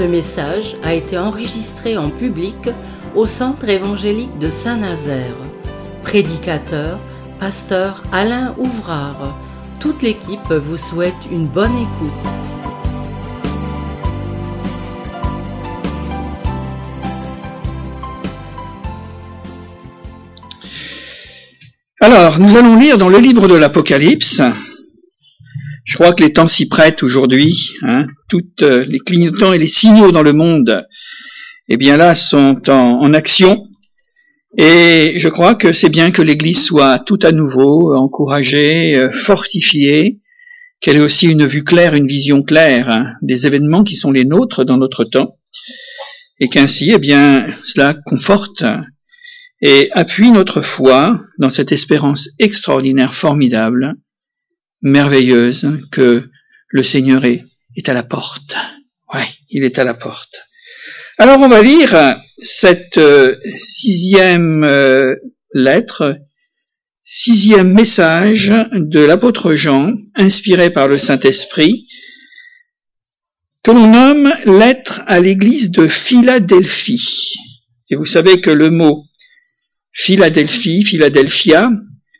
Ce message a été enregistré en public au Centre évangélique de Saint-Nazaire. Prédicateur, pasteur Alain Ouvrard. Toute l'équipe vous souhaite une bonne écoute. Alors, nous allons lire dans le livre de l'Apocalypse. Je crois que les temps s'y prêtent aujourd'hui. Hein, toutes euh, les clignotants et les signaux dans le monde, eh bien là, sont en, action. Et je crois que c'est bien que l'Église soit tout à nouveau encouragée, euh, fortifiée, qu'elle ait aussi une vue claire, une vision claire hein, des événements qui sont les nôtres dans notre temps, et qu'ainsi, eh bien, cela conforte et appuie notre foi dans cette espérance extraordinaire, formidable, merveilleuse, que le Seigneur est, à la porte. Ouais, il est à la porte. Alors on va lire cette euh, sixième euh, lettre, sixième message de l'apôtre Jean, inspiré par le Saint-Esprit, que l'on nomme lettre à l'église de Philadelphie. Et vous savez que le mot Philadelphie, Philadelphia,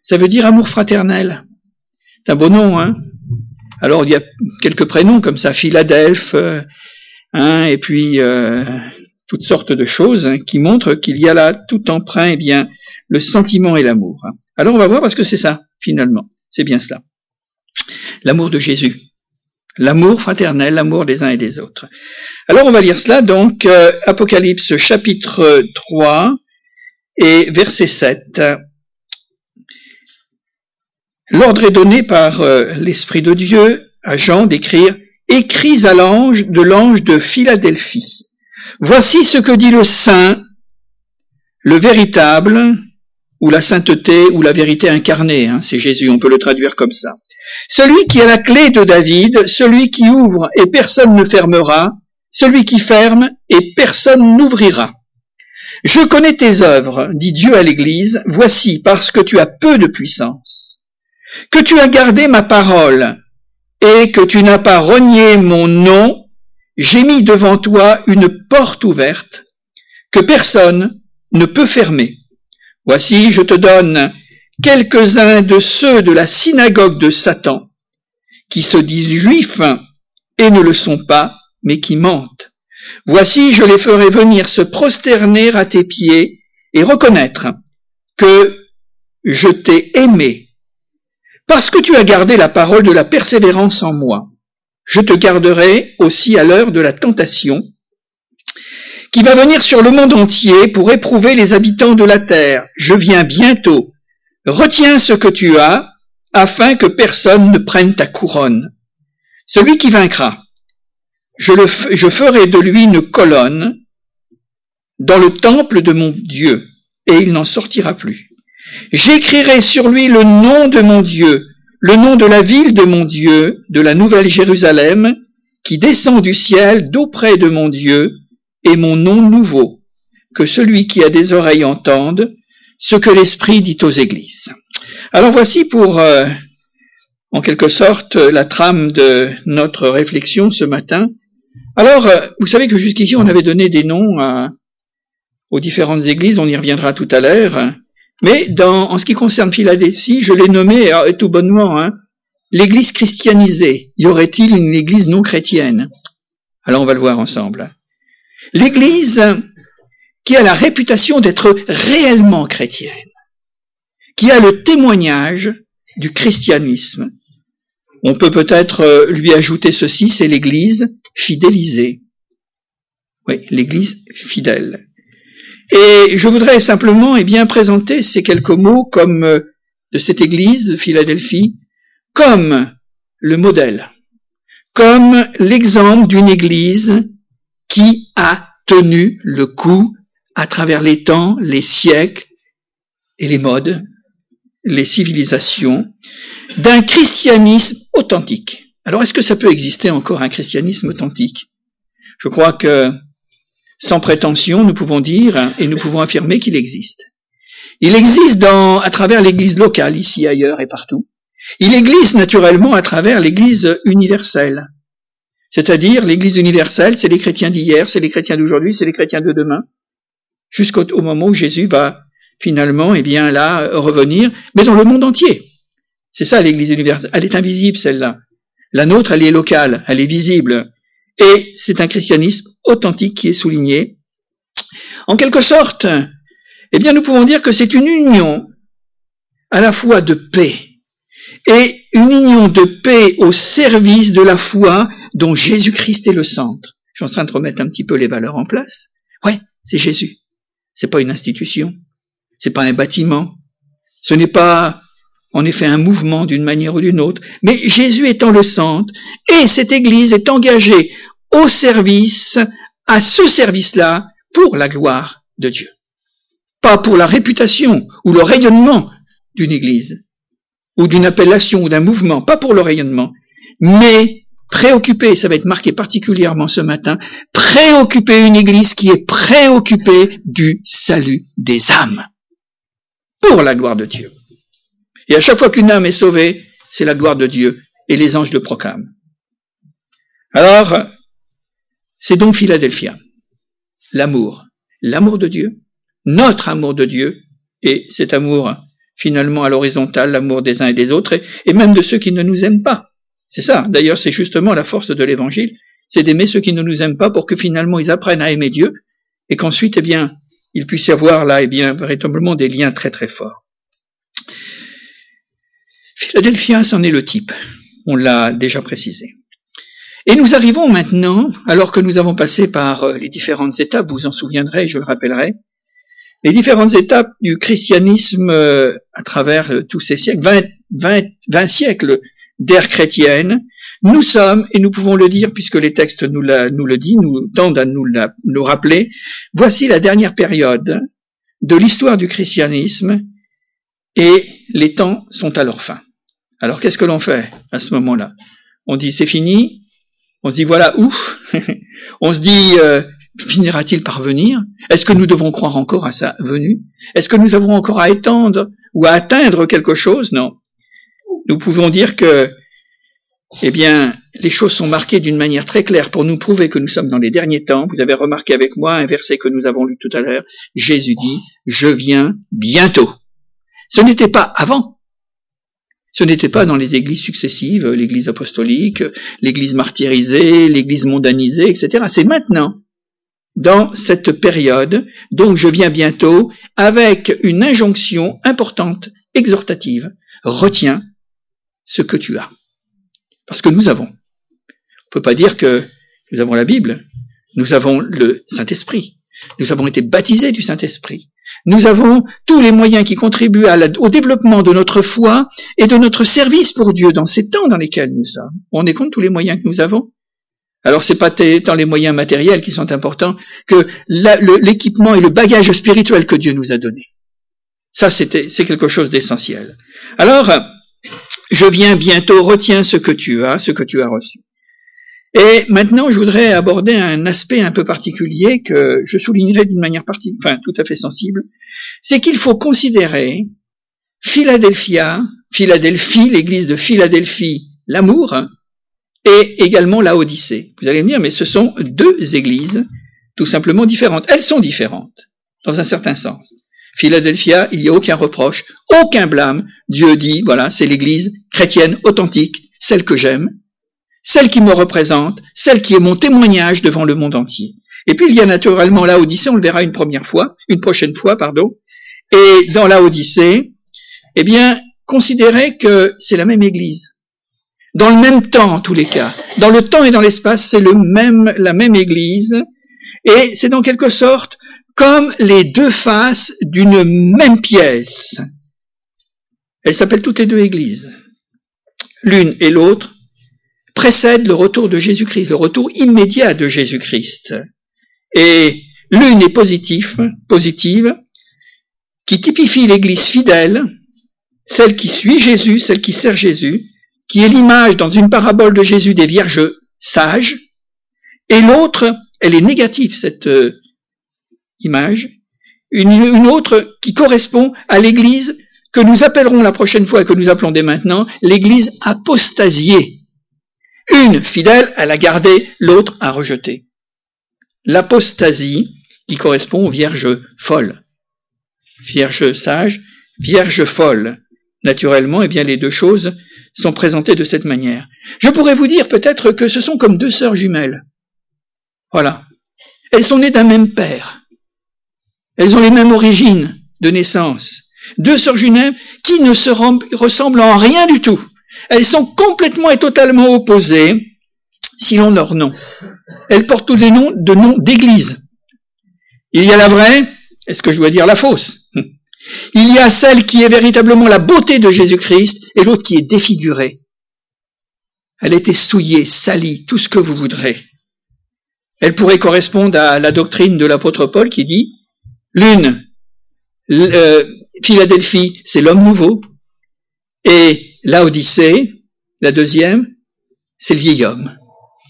ça veut dire amour fraternel. C'est un beau nom, hein Alors il y a quelques prénoms comme ça, Philadelphe, euh, hein, et puis euh, toutes sortes de choses hein, qui montrent qu'il y a là tout emprunt, eh bien, le sentiment et l'amour. Hein. Alors on va voir parce que c'est ça, finalement. C'est bien cela. L'amour de Jésus. L'amour fraternel, l'amour des uns et des autres. Alors on va lire cela, donc, euh, Apocalypse chapitre 3, et verset 7, l'ordre est donné par euh, l'Esprit de Dieu à Jean d'écrire Écris à l'ange de l'ange de Philadelphie. Voici ce que dit le saint, le véritable, ou la sainteté, ou la vérité incarnée, hein, c'est Jésus, on peut le traduire comme ça. Celui qui a la clé de David, celui qui ouvre et personne ne fermera, celui qui ferme et personne n'ouvrira. Je connais tes œuvres, dit Dieu à l'Église, voici parce que tu as peu de puissance, que tu as gardé ma parole et que tu n'as pas renié mon nom, j'ai mis devant toi une porte ouverte que personne ne peut fermer. Voici, je te donne quelques-uns de ceux de la synagogue de Satan, qui se disent juifs et ne le sont pas, mais qui mentent. Voici, je les ferai venir se prosterner à tes pieds et reconnaître que je t'ai aimé. Parce que tu as gardé la parole de la persévérance en moi, je te garderai aussi à l'heure de la tentation qui va venir sur le monde entier pour éprouver les habitants de la terre. Je viens bientôt. Retiens ce que tu as afin que personne ne prenne ta couronne. Celui qui vaincra je, ferai de lui une colonne dans le temple de mon Dieu, et il n'en sortira plus. J'écrirai sur lui le nom de mon Dieu, le nom de la ville de mon Dieu, de la nouvelle Jérusalem, qui descend du ciel d'auprès de mon Dieu, et mon nom nouveau, que celui qui a des oreilles entende ce que l'Esprit dit aux églises. Alors voici pour, euh, en quelque sorte, la trame de notre réflexion ce matin, alors, euh, vous savez que jusqu'ici, on avait donné des noms aux différentes églises, on y reviendra tout à l'heure. Mais dans, en ce qui concerne Philadelphie, je l'ai nommé tout bonnement hein, l'église christianisée. Y aurait-il une église non chrétienne? Alors on va le voir ensemble. L'église qui a la réputation d'être réellement chrétienne, qui a le témoignage du christianisme. On peut peut-être euh, lui ajouter ceci, c'est l'église fidélisé. Oui, l'Église fidèle. Et je voudrais simplement eh bien, présenter ces quelques mots comme euh, de cette Église de Philadelphie comme le modèle, comme l'exemple d'une Église qui a tenu le coup à travers les temps, les siècles et les modes, les civilisations, d'un christianisme authentique. Alors est-ce que ça peut exister encore un christianisme authentique? Je crois que sans prétention, nous pouvons dire et nous pouvons affirmer qu'il existe. Il existe à travers l'Église locale, ici, ailleurs et partout. Il existe naturellement à travers l'Église universelle. C'est-à-dire l'Église universelle, c'est les chrétiens d'hier, c'est les chrétiens d'aujourd'hui, c'est les chrétiens de demain, jusqu'au moment où Jésus va finalement, eh bien là, revenir, mais dans le monde entier. C'est ça l'Église universelle. Elle est invisible, celle-là. La nôtre, elle est locale, elle est visible. Et c'est un christianisme authentique qui est souligné. En quelque sorte, eh bien, nous pouvons dire que c'est une union à la fois de paix et une union de paix au service de la foi dont Jésus-Christ est le centre. Je suis en train de remettre un petit peu les valeurs en place. Ouais, c'est Jésus. C'est pas une institution. C'est pas un bâtiment. Ce n'est pas, en effet, un mouvement d'une manière ou d'une autre. Mais Jésus étant le centre, et cette église est engagée au service, à ce service-là, pour la gloire de Dieu. Pas pour la réputation ou le rayonnement d'une église, ou d'une appellation ou d'un mouvement, pas pour le rayonnement, mais préoccupé, ça va être marqué particulièrement ce matin, préoccuper une église qui est préoccupée du salut des âmes, pour la gloire de Dieu. Et à chaque fois qu'une âme est sauvée, c'est la gloire de Dieu, et les anges le proclament. Alors, c'est donc Philadelphia, l'amour, l'amour de Dieu, notre amour de Dieu, et cet amour finalement à l'horizontale, l'amour des uns et des autres, et, même de ceux qui ne nous aiment pas. C'est ça, d'ailleurs c'est justement la force de l'évangile, c'est d'aimer ceux qui ne nous aiment pas pour que finalement ils apprennent à aimer Dieu, et qu'ensuite, eh bien, il puisse y avoir là, eh bien, véritablement des liens très très forts. Philadelphia, c'en est le type. On l'a déjà précisé. Et nous arrivons maintenant, alors que nous avons passé par euh, les différentes étapes, vous en souviendrez, je le rappellerai, les différentes étapes du christianisme euh, à travers euh, tous ces siècles, 20, 20, 20 siècles d'ère chrétienne, nous sommes, et nous pouvons le dire puisque les textes nous, la, nous le disent, nous tendent à nous, la, nous rappeler, voici la dernière période de l'histoire du christianisme et les temps sont à leur fin. Alors qu'est-ce que l'on fait à ce moment-là? On dit c'est fini, on se dit voilà ouf, on se dit euh, finira-t-il par venir? Est-ce que nous devons croire encore à sa venue? Est-ce que nous avons encore à étendre ou à atteindre quelque chose? Non. Nous pouvons dire que, eh bien, les choses sont marquées d'une manière très claire pour nous prouver que nous sommes dans les derniers temps. Vous avez remarqué avec moi un verset que nous avons lu tout à l'heure. Jésus dit, je viens bientôt. Ce n'était pas avant. Ce n'était pas dans les églises successives, l'église apostolique, l'église martyrisée, l'église mondanisée, etc. C'est maintenant dans cette période, donc je viens bientôt, avec une injonction importante, exhortative. Retiens ce que tu as. Parce que nous avons. On ne peut pas dire que nous avons la Bible, nous avons le Saint-Esprit. Nous avons été baptisés du Saint-Esprit. Nous avons tous les moyens qui contribuent au développement de notre foi et de notre service pour Dieu dans ces temps dans lesquels nous sommes. On est compte tous les moyens que nous avons alors c'est pas tant les moyens matériels qui sont importants que l'équipement et le bagage spirituel que Dieu nous a donné. Ça, c'était, c'est quelque chose d'essentiel. Alors, je viens bientôt, retiens ce que tu as, ce que tu as reçu. Et maintenant, je voudrais aborder un aspect un peu particulier que je soulignerai d'une manière partie, enfin, tout à fait sensible. C'est qu'il faut considérer Philadelphia, Philadelphie, l'église de Philadelphie, l'amour, et également la Odyssée. Vous allez me dire, mais ce sont deux églises tout simplement différentes. Elles sont différentes, dans un certain sens. Philadelphia, il n'y a aucun reproche, aucun blâme. Dieu dit, voilà, c'est l'église chrétienne authentique, celle que j'aime, celle qui me représente, celle qui est mon témoignage devant le monde entier. Et puis il y a naturellement la Odyssée, on le verra une première fois, une prochaine fois, pardon. Et dans la Odyssée, eh bien, considérez que c'est la même église dans le même temps en tous les cas. Dans le temps et dans l'espace, c'est le même, la même Église, et c'est dans quelque sorte comme les deux faces d'une même pièce. Elles s'appellent toutes les deux Églises. L'une et l'autre précèdent le retour de Jésus-Christ, le retour immédiat de Jésus-Christ. Et l'une est positive, positive, qui typifie l'Église fidèle, celle qui suit Jésus, celle qui sert Jésus, qui est l'image dans une parabole de Jésus des vierges sages, et l'autre, elle est négative, cette euh, image, une, une, autre qui correspond à l'église que nous appellerons la prochaine fois et que nous appelons dès maintenant l'église apostasiée. Une fidèle, elle a gardé, l'autre a rejeté. L'apostasie, qui correspond aux vierges folles. Vierge sage, vierge folle. Naturellement, eh bien, les deux choses sont présentées de cette manière. Je pourrais vous dire peut-être que ce sont comme deux sœurs jumelles. Voilà. Elles sont nées d'un même père. Elles ont les mêmes origines de naissance. Deux sœurs jumelles qui ne se ressemblent en rien du tout. Elles sont complètement et totalement opposées, sinon leur nom. Elles portent tous des noms de noms d'église. Il y a la vraie, est-ce que je dois dire la fausse Il y a celle qui est véritablement la beauté de Jésus-Christ et l'autre qui est défigurée. Elle était souillée, salie, tout ce que vous voudrez. Elle pourrait correspondre à la doctrine de l'apôtre Paul qui dit, l'une, euh, Philadelphie, c'est l'homme nouveau, et l'Odyssée, la deuxième, c'est le vieil homme,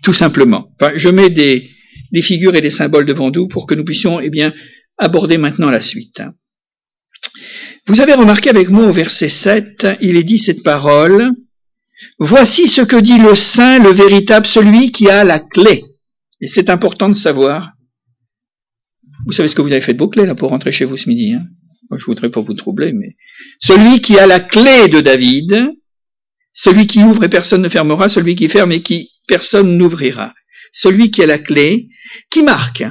tout simplement. je mets des, des figures et des symboles devant nous pour que nous puissions eh bien, aborder maintenant la suite. Vous avez remarqué avec moi au verset 7, il est dit cette parole, Voici ce que dit le saint, le véritable, celui qui a la clé. Et c'est important de savoir. Vous savez ce que vous avez fait de vos clés là pour rentrer chez vous ce midi. Hein? Moi, je voudrais pas vous troubler, mais celui qui a la clé de David, celui qui ouvre et personne ne fermera, celui qui ferme et qui personne n'ouvrira. Celui qui a la clé, qui marque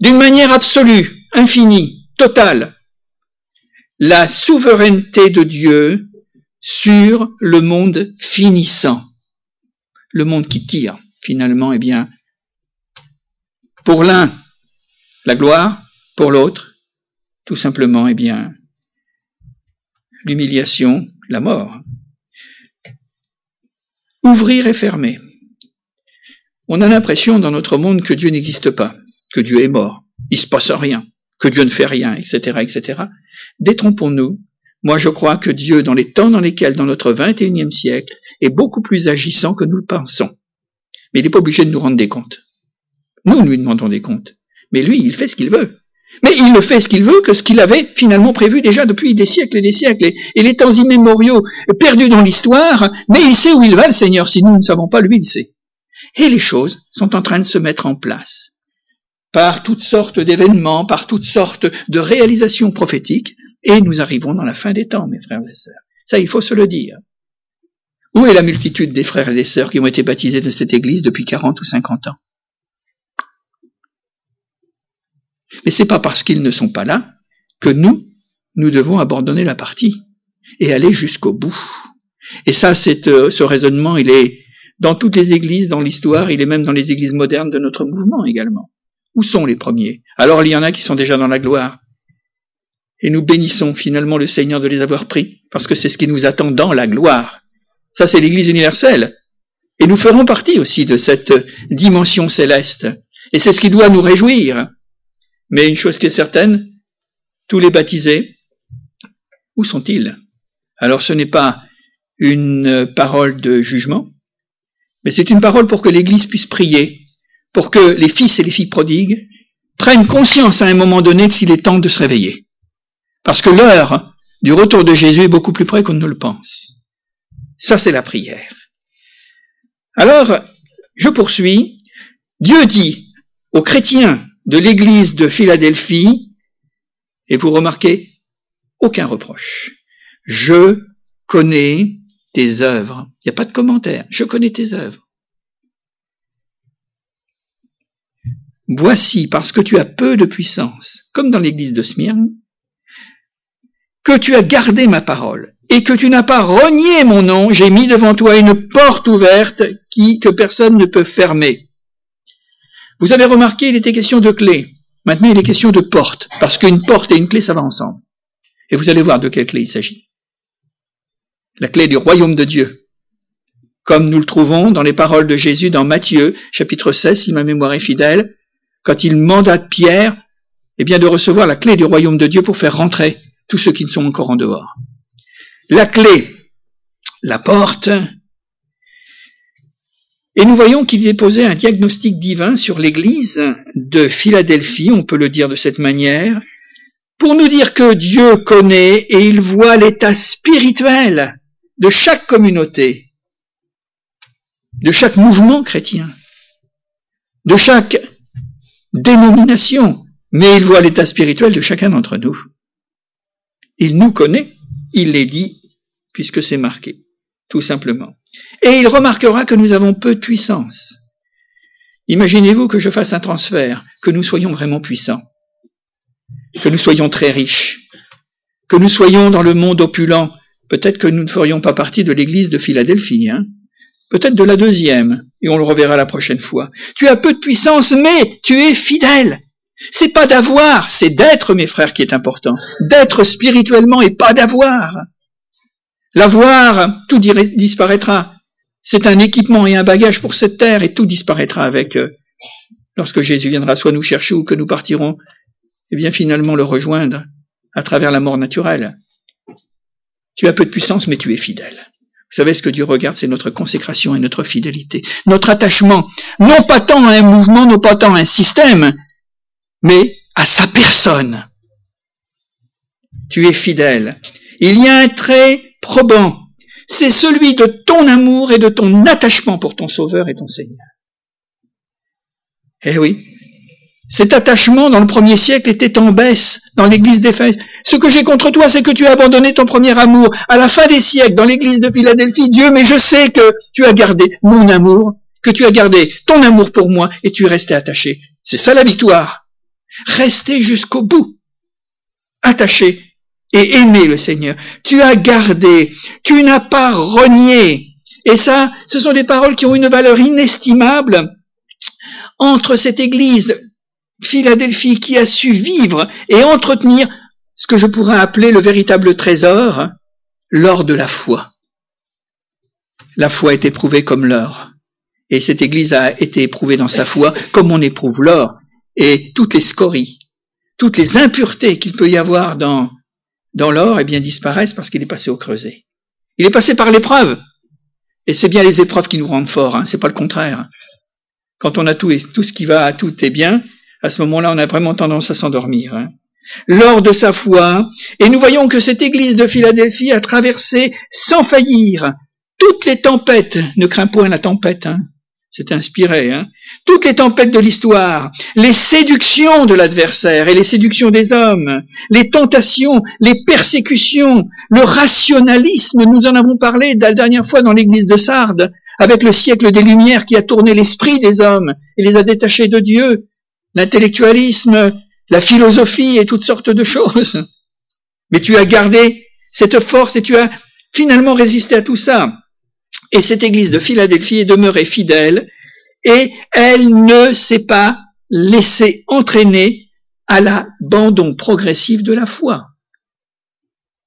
d'une manière absolue, infinie, totale, la souveraineté de Dieu sur le monde finissant. Le monde qui tire, finalement, eh bien, pour l'un, la gloire, pour l'autre, tout simplement, eh bien, l'humiliation, la mort. Ouvrir et fermer. On a l'impression dans notre monde que Dieu n'existe pas, que Dieu est mort, il se passe rien, que Dieu ne fait rien, etc., etc. Détrompons-nous. Moi, je crois que Dieu, dans les temps dans lesquels, dans notre 21e siècle, est beaucoup plus agissant que nous le pensons. Mais il n'est pas obligé de nous rendre des comptes. Nous, nous lui demandons des comptes. Mais lui, il fait ce qu'il veut. Mais il ne fait ce qu'il veut que ce qu'il avait finalement prévu déjà depuis des siècles et des siècles. Et, les temps immémoriaux perdus dans l'histoire, mais il sait où il va, le Seigneur. Si nous ne savons pas, lui, il sait. Et les choses sont en train de se mettre en place par toutes sortes d'événements, par toutes sortes de réalisations prophétiques, et nous arrivons dans la fin des temps, mes frères et sœurs. Ça, il faut se le dire. Où est la multitude des frères et des sœurs qui ont été baptisés de cette église depuis 40 ou 50 ans? Mais c'est pas parce qu'ils ne sont pas là que nous, nous devons abandonner la partie et aller jusqu'au bout. Et ça, c'est, euh, ce raisonnement, il est dans toutes les églises, dans l'histoire, il est même dans les églises modernes de notre mouvement également. Où sont les premiers? Alors il y en a qui sont déjà dans la gloire. Et nous bénissons finalement le Seigneur de les avoir pris, parce que c'est ce qui nous attend dans la gloire. Ça, c'est l'Église universelle. Et nous ferons partie aussi de cette dimension céleste. Et c'est ce qui doit nous réjouir. Mais une chose qui est certaine, tous les baptisés, où sont-ils? Alors ce n'est pas une parole de jugement, mais c'est une parole pour que l'Église puisse prier, pour que les fils et les filles prodigues prennent conscience à un moment donné qu'il est temps de se réveiller. Parce que l'heure du retour de Jésus est beaucoup plus près qu'on ne le pense. Ça, c'est la prière. Alors, je poursuis. Dieu dit aux chrétiens de l'église de Philadelphie, et vous remarquez, aucun reproche. Je connais tes œuvres. Il n'y a pas de commentaire. Je connais tes œuvres. Voici, parce que tu as peu de puissance, comme dans l'église de Smyrne, que tu as gardé ma parole et que tu n'as pas renié mon nom, j'ai mis devant toi une porte ouverte qui, que personne ne peut fermer. Vous avez remarqué, il était question de clé. Maintenant, il est question de porte, parce qu'une porte et une clé, ça va ensemble. Et vous allez voir de quelle clé il s'agit. La clé du royaume de Dieu. Comme nous le trouvons dans les paroles de Jésus dans Matthieu, chapitre 16, si ma mémoire est fidèle, quand il mandate Pierre, eh bien, de recevoir la clé du royaume de Dieu pour faire rentrer tous ceux qui ne sont encore en dehors. La clé, la porte, et nous voyons qu'il posé un diagnostic divin sur l'Église de Philadelphie, on peut le dire de cette manière, pour nous dire que Dieu connaît et il voit l'état spirituel de chaque communauté. de chaque mouvement chrétien, de chaque dénomination, mais il voit l'état spirituel de chacun d'entre nous. Il nous connaît, il l'est dit, puisque c'est marqué, tout simplement. Et il remarquera que nous avons peu de puissance. Imaginez-vous que je fasse un transfert, que nous soyons vraiment puissants, que nous soyons très riches, que nous soyons dans le monde opulent. Peut-être que nous ne ferions pas partie de l'église de Philadelphie, hein peut-être de la deuxième, et on le reverra la prochaine fois. Tu as peu de puissance, mais tu es fidèle. C'est pas d'avoir, c'est d'être, mes frères, qui est important. D'être spirituellement et pas d'avoir. L'avoir, tout disparaîtra. C'est un équipement et un bagage pour cette terre et tout disparaîtra avec eux. Lorsque Jésus viendra soit nous chercher ou que nous partirons, et bien finalement le rejoindre à travers la mort naturelle. Tu as peu de puissance, mais tu es fidèle. Vous savez, ce que Dieu regarde, c'est notre consécration et notre fidélité, notre attachement, non pas tant à un mouvement, non pas tant à un système, mais à sa personne. Tu es fidèle. Il y a un trait probant, c'est celui de ton amour et de ton attachement pour ton Sauveur et ton Seigneur. Eh oui, cet attachement dans le premier siècle était en baisse dans l'église d'Éphèse. Ce que j'ai contre toi, c'est que tu as abandonné ton premier amour. À la fin des siècles, dans l'église de Philadelphie, Dieu, mais je sais que tu as gardé mon amour, que tu as gardé ton amour pour moi et tu es resté attaché. C'est ça la victoire. Rester jusqu'au bout. Attaché et aimer le Seigneur. Tu as gardé. Tu n'as pas renié. Et ça, ce sont des paroles qui ont une valeur inestimable entre cette église Philadelphie qui a su vivre et entretenir ce que je pourrais appeler le véritable trésor, l'or de la foi. La foi est éprouvée comme l'or. Et cette Église a été éprouvée dans sa foi comme on éprouve l'or. Et toutes les scories, toutes les impuretés qu'il peut y avoir dans, dans l'or, eh bien, disparaissent parce qu'il est passé au creuset. Il est passé par l'épreuve. Et c'est bien les épreuves qui nous rendent forts, hein, c'est pas le contraire. Quand on a tout et tout ce qui va, tout est bien, à ce moment-là, on a vraiment tendance à s'endormir. Hein lors de sa foi, et nous voyons que cette église de Philadelphie a traversé sans faillir toutes les tempêtes, ne crains point la tempête, hein, c'est inspiré, hein, toutes les tempêtes de l'histoire, les séductions de l'adversaire et les séductions des hommes, les tentations, les persécutions, le rationalisme, nous en avons parlé la dernière fois dans l'église de Sardes, avec le siècle des Lumières qui a tourné l'esprit des hommes et les a détachés de Dieu, l'intellectualisme, la philosophie et toutes sortes de choses. Mais tu as gardé cette force et tu as finalement résisté à tout ça. Et cette église de Philadelphie est demeurée fidèle et elle ne s'est pas laissée entraîner à l'abandon progressif de la foi.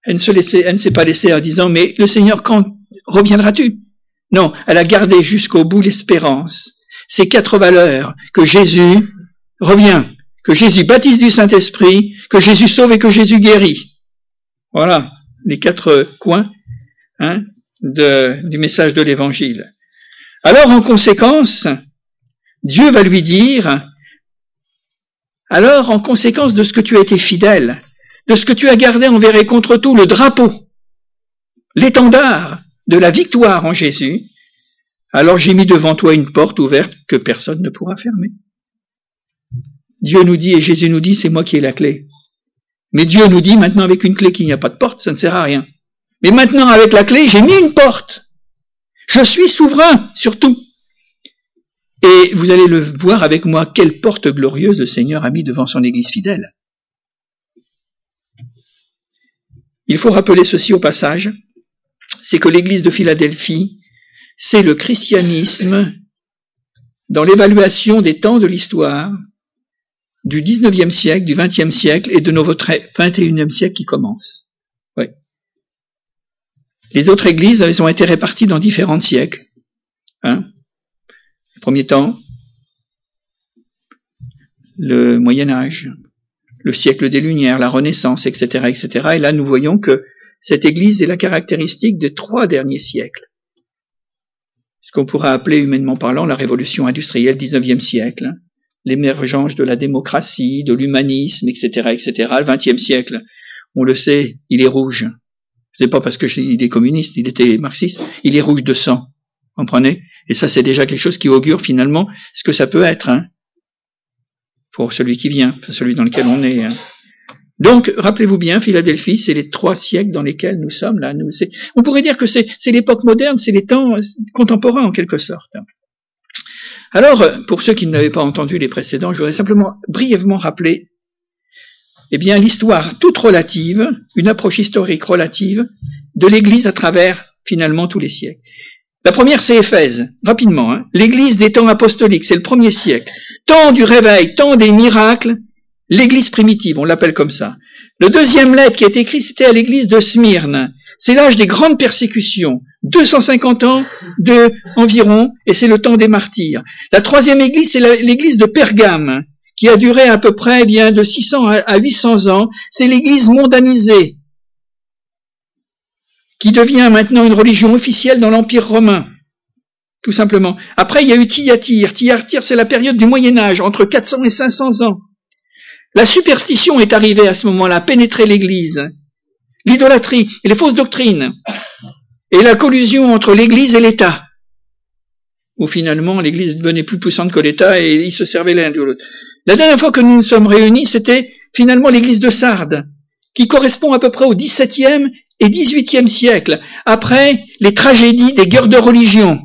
Elle ne, s'est pas laissée en disant, mais le Seigneur, quand reviendras-tu? Non, elle a gardé jusqu'au bout l'espérance. Ces quatre valeurs que Jésus revient, que Jésus baptise du Saint-Esprit, que Jésus sauve et que Jésus guérit. Voilà les quatre coins hein, du message de l'Évangile. Alors en conséquence, Dieu va lui dire, alors en conséquence de ce que tu as été fidèle, de ce que tu as gardé envers et contre tout le drapeau, l'étendard de la victoire en Jésus, alors j'ai mis devant toi une porte ouverte que personne ne pourra fermer. Dieu nous dit et Jésus nous dit, c'est moi qui ai la clé. Mais Dieu nous dit maintenant avec une clé qu'il n'y a pas de porte, ça ne sert à rien. Mais maintenant avec la clé, j'ai mis une porte. Je suis souverain sur tout. Et vous allez le voir avec moi, quelle porte glorieuse le Seigneur a mis devant son Église fidèle. Il faut rappeler ceci au passage, c'est que l'Église de Philadelphie, c'est le christianisme dans l'évaluation des temps de l'histoire, du 19e siècle, du 20e siècle et de nos 21e siècle qui commence. Les autres églises, elles ont été réparties dans différents siècles. Hein. Premier temps, le Moyen Âge, le siècle des Lumières, la Renaissance, etc., etc. Et là, nous voyons que cette Église est la caractéristique des trois derniers siècles. Ce qu'on pourrait appeler, humainement parlant, la révolution industrielle 19e siècle, l'émergence de la démocratie, de l'humanisme, etc., etc. Le XXe siècle, on le sait, il est rouge. C'est pas parce que il est communiste, il était marxiste, il est rouge de sang. Comprenez? Et ça, c'est déjà quelque chose qui augure finalement ce que ça peut être, hein, pour celui qui vient, celui dans lequel on est. Hein. Donc, rappelez-vous bien, Philadelphie, c'est les trois siècles dans lesquels nous sommes là. On pourrait dire que c'est l'époque moderne, c'est les temps contemporains en quelque sorte. Alors, pour ceux qui n'avaient pas entendu les précédents, je voudrais simplement brièvement rappeler, eh bien, l'histoire toute relative, une approche historique relative de l'Église à travers finalement tous les siècles. La première, c'est Éphèse, rapidement. Hein. L'Église des temps apostoliques, c'est le premier siècle. Temps du réveil, temps des miracles, l'Église primitive, on l'appelle comme ça. Le deuxième lettre qui est écrite, c'était à l'Église de Smyrne. C'est l'âge des grandes persécutions. 250 ans de environ, et c'est le temps des martyrs. La troisième église, c'est l'église de Pergame, qui a duré à peu près eh bien de 600 à 800 ans. C'est l'église mondanisée, qui devient maintenant une religion officielle dans l'Empire romain. Tout simplement. Après, il y a eu Thyatire. Thyatire, c'est la période du Moyen Âge, entre 400 et 500 ans. La superstition est arrivée à ce moment-là, pénétrer l'Église. L'idolâtrie et les fausses doctrines et la collusion entre l'Église et l'État, où finalement l'Église devenait plus puissante que l'État et ils se servaient l'un de l'autre. La dernière fois que nous nous sommes réunis, c'était finalement l'Église de Sardes, qui correspond à peu près au XVIIe et XVIIIe siècle, après les tragédies des guerres de religion.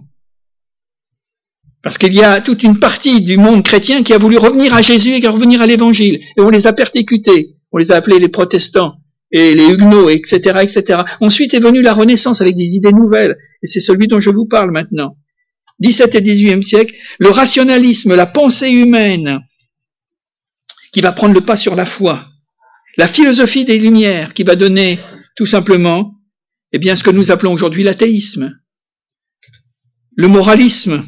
Parce qu'il y a toute une partie du monde chrétien qui a voulu revenir à Jésus et revenir à l'Évangile, et on les a persécutés, on les a appelés les protestants et les Huguenots, etc., etc. Ensuite est venue la Renaissance avec des idées nouvelles, et c'est celui dont je vous parle maintenant. 17 et 18e siècle, le rationalisme, la pensée humaine, qui va prendre le pas sur la foi, la philosophie des Lumières, qui va donner tout simplement, eh bien, ce que nous appelons aujourd'hui l'athéisme, le moralisme,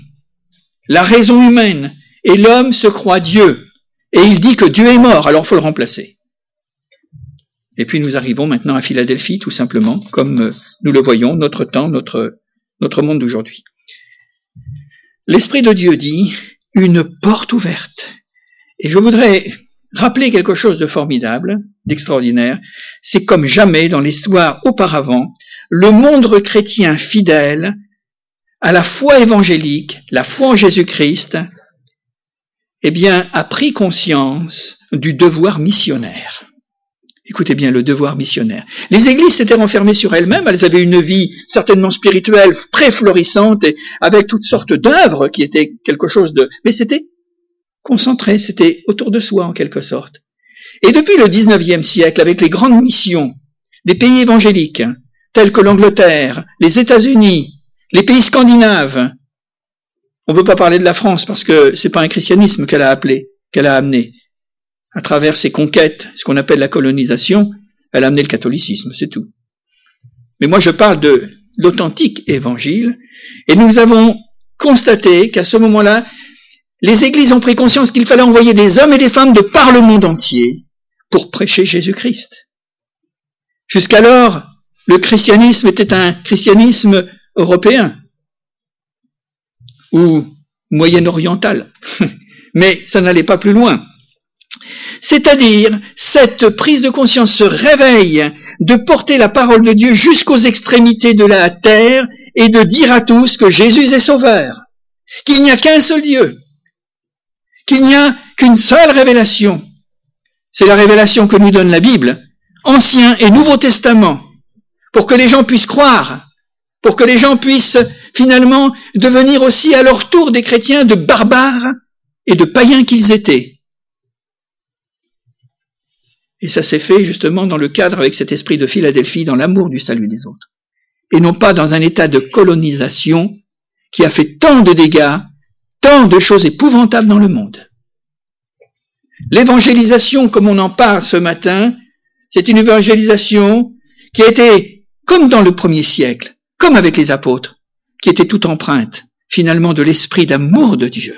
la raison humaine, et l'homme se croit Dieu, et il dit que Dieu est mort, alors il faut le remplacer. Et puis nous arrivons maintenant à Philadelphie, tout simplement, comme euh, nous le voyons, notre temps, notre, notre monde d'aujourd'hui. L'Esprit de Dieu dit une porte ouverte. Et je voudrais rappeler quelque chose de formidable, d'extraordinaire. C'est comme jamais dans l'histoire auparavant, le monde chrétien fidèle à la foi évangélique, la foi en Jésus-Christ, eh bien, a pris conscience du devoir missionnaire. Écoutez bien le devoir missionnaire. Les églises s'étaient renfermées sur elles-mêmes, elles avaient une vie certainement spirituelle très florissante et avec toutes sortes d'œuvres qui étaient quelque chose de... Mais c'était concentré, c'était autour de soi en quelque sorte. Et depuis le 19e siècle, avec les grandes missions des pays évangéliques, tels que l'Angleterre, les États-Unis, les pays scandinaves, on ne peut pas parler de la France parce que c'est pas un christianisme qu'elle a appelé, qu'elle a amené à travers ses conquêtes, ce qu'on appelle la colonisation, elle a amené le catholicisme, c'est tout. Mais moi je parle de l'authentique évangile, et nous avons constaté qu'à ce moment-là, les églises ont pris conscience qu'il fallait envoyer des hommes et des femmes de par le monde entier pour prêcher Jésus-Christ. Jusqu'alors, le christianisme était un christianisme européen ou moyen-oriental, mais ça n'allait pas plus loin. C'est-à-dire, cette prise de conscience, ce réveil de porter la parole de Dieu jusqu'aux extrémités de la terre et de dire à tous que Jésus est sauveur, qu'il n'y a qu'un seul Dieu, qu'il n'y a qu'une seule révélation. C'est la révélation que nous donne la Bible, Ancien et Nouveau Testament, pour que les gens puissent croire, pour que les gens puissent finalement devenir aussi à leur tour des chrétiens de barbares et de païens qu'ils étaient. Et ça s'est fait justement dans le cadre avec cet esprit de Philadelphie, dans l'amour du salut des autres. Et non pas dans un état de colonisation qui a fait tant de dégâts, tant de choses épouvantables dans le monde. L'évangélisation, comme on en parle ce matin, c'est une évangélisation qui a été, comme dans le premier siècle, comme avec les apôtres, qui était toute empreinte, finalement, de l'esprit d'amour de Dieu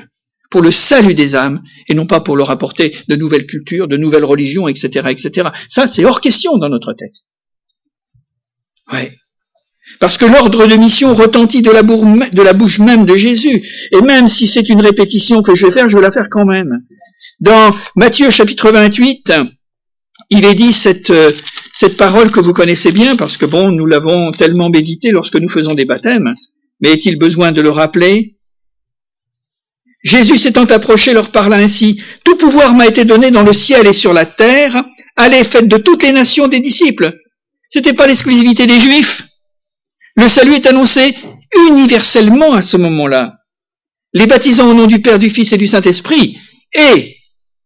pour le salut des âmes et non pas pour leur apporter de nouvelles cultures, de nouvelles religions, etc., etc. Ça, c'est hors question dans notre texte. Ouais. Parce que l'ordre de mission retentit de la, bouche même de Jésus. Et même si c'est une répétition que je vais faire, je vais la faire quand même. Dans Matthieu chapitre 28, il est dit cette, euh, cette parole que vous connaissez bien, parce que bon, nous l'avons tellement médité lorsque nous faisons des baptêmes. Mais est-il besoin de le rappeler? Jésus s'étant approché leur parla ainsi, Tout pouvoir m'a été donné dans le ciel et sur la terre, allez, faites de toutes les nations des disciples. C'était pas l'exclusivité des Juifs. Le salut est annoncé universellement à ce moment-là. Les baptisant au nom du Père, du Fils et du Saint-Esprit. Et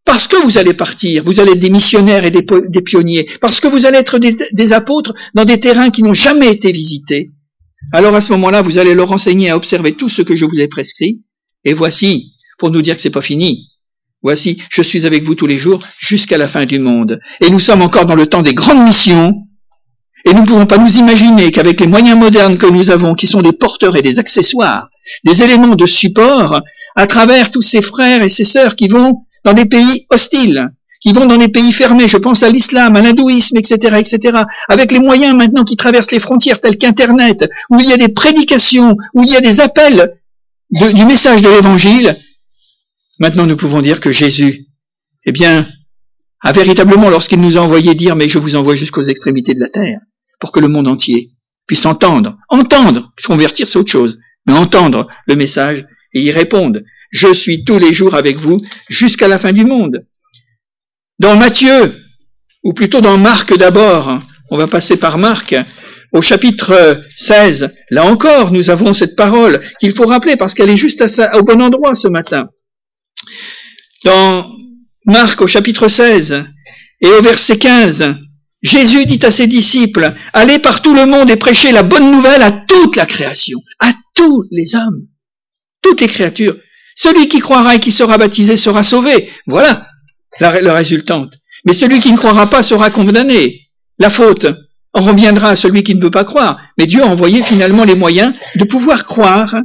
parce que vous allez partir, vous allez être des missionnaires et des, pionniers, parce que vous allez être des, apôtres dans des terrains qui n'ont jamais été visités. Alors à ce moment-là, vous allez leur enseigner à observer tout ce que je vous ai prescrit. Et voici, pour nous dire que c'est pas fini. Voici, je suis avec vous tous les jours jusqu'à la fin du monde. Et nous sommes encore dans le temps des grandes missions. Et nous ne pouvons pas nous imaginer qu'avec les moyens modernes que nous avons, qui sont des porteurs et des accessoires, des éléments de support, à travers tous ces frères et ces sœurs qui vont dans des pays hostiles, qui vont dans des pays fermés, je pense à l'islam, à l'hindouisme, etc., etc., avec les moyens maintenant qui traversent les frontières tels qu'Internet, où il y a des prédications, où il y a des appels du message de l'Évangile, maintenant nous pouvons dire que Jésus, eh bien, a véritablement, lorsqu'il nous a envoyé dire, mais je vous envoie jusqu'aux extrémités de la terre, pour que le monde entier puisse entendre, entendre, convertir c'est autre chose, mais entendre le message et y répondre. Je suis tous les jours avec vous jusqu'à la fin du monde. Dans Matthieu, ou plutôt dans Marc d'abord, on va passer par Marc, au chapitre 16, là encore, nous avons cette parole qu'il faut rappeler parce qu'elle est juste au bon endroit ce matin. Dans Marc au chapitre 16 et au verset 15, Jésus dit à ses disciples, allez par tout le monde et prêchez la bonne nouvelle à toute la création, à tous les hommes, toutes les créatures. Celui qui croira et qui sera baptisé sera sauvé. Voilà la résultante. Mais celui qui ne croira pas sera condamné. La faute en reviendra à celui qui ne veut pas croire. Mais Dieu a envoyé finalement les moyens de pouvoir croire.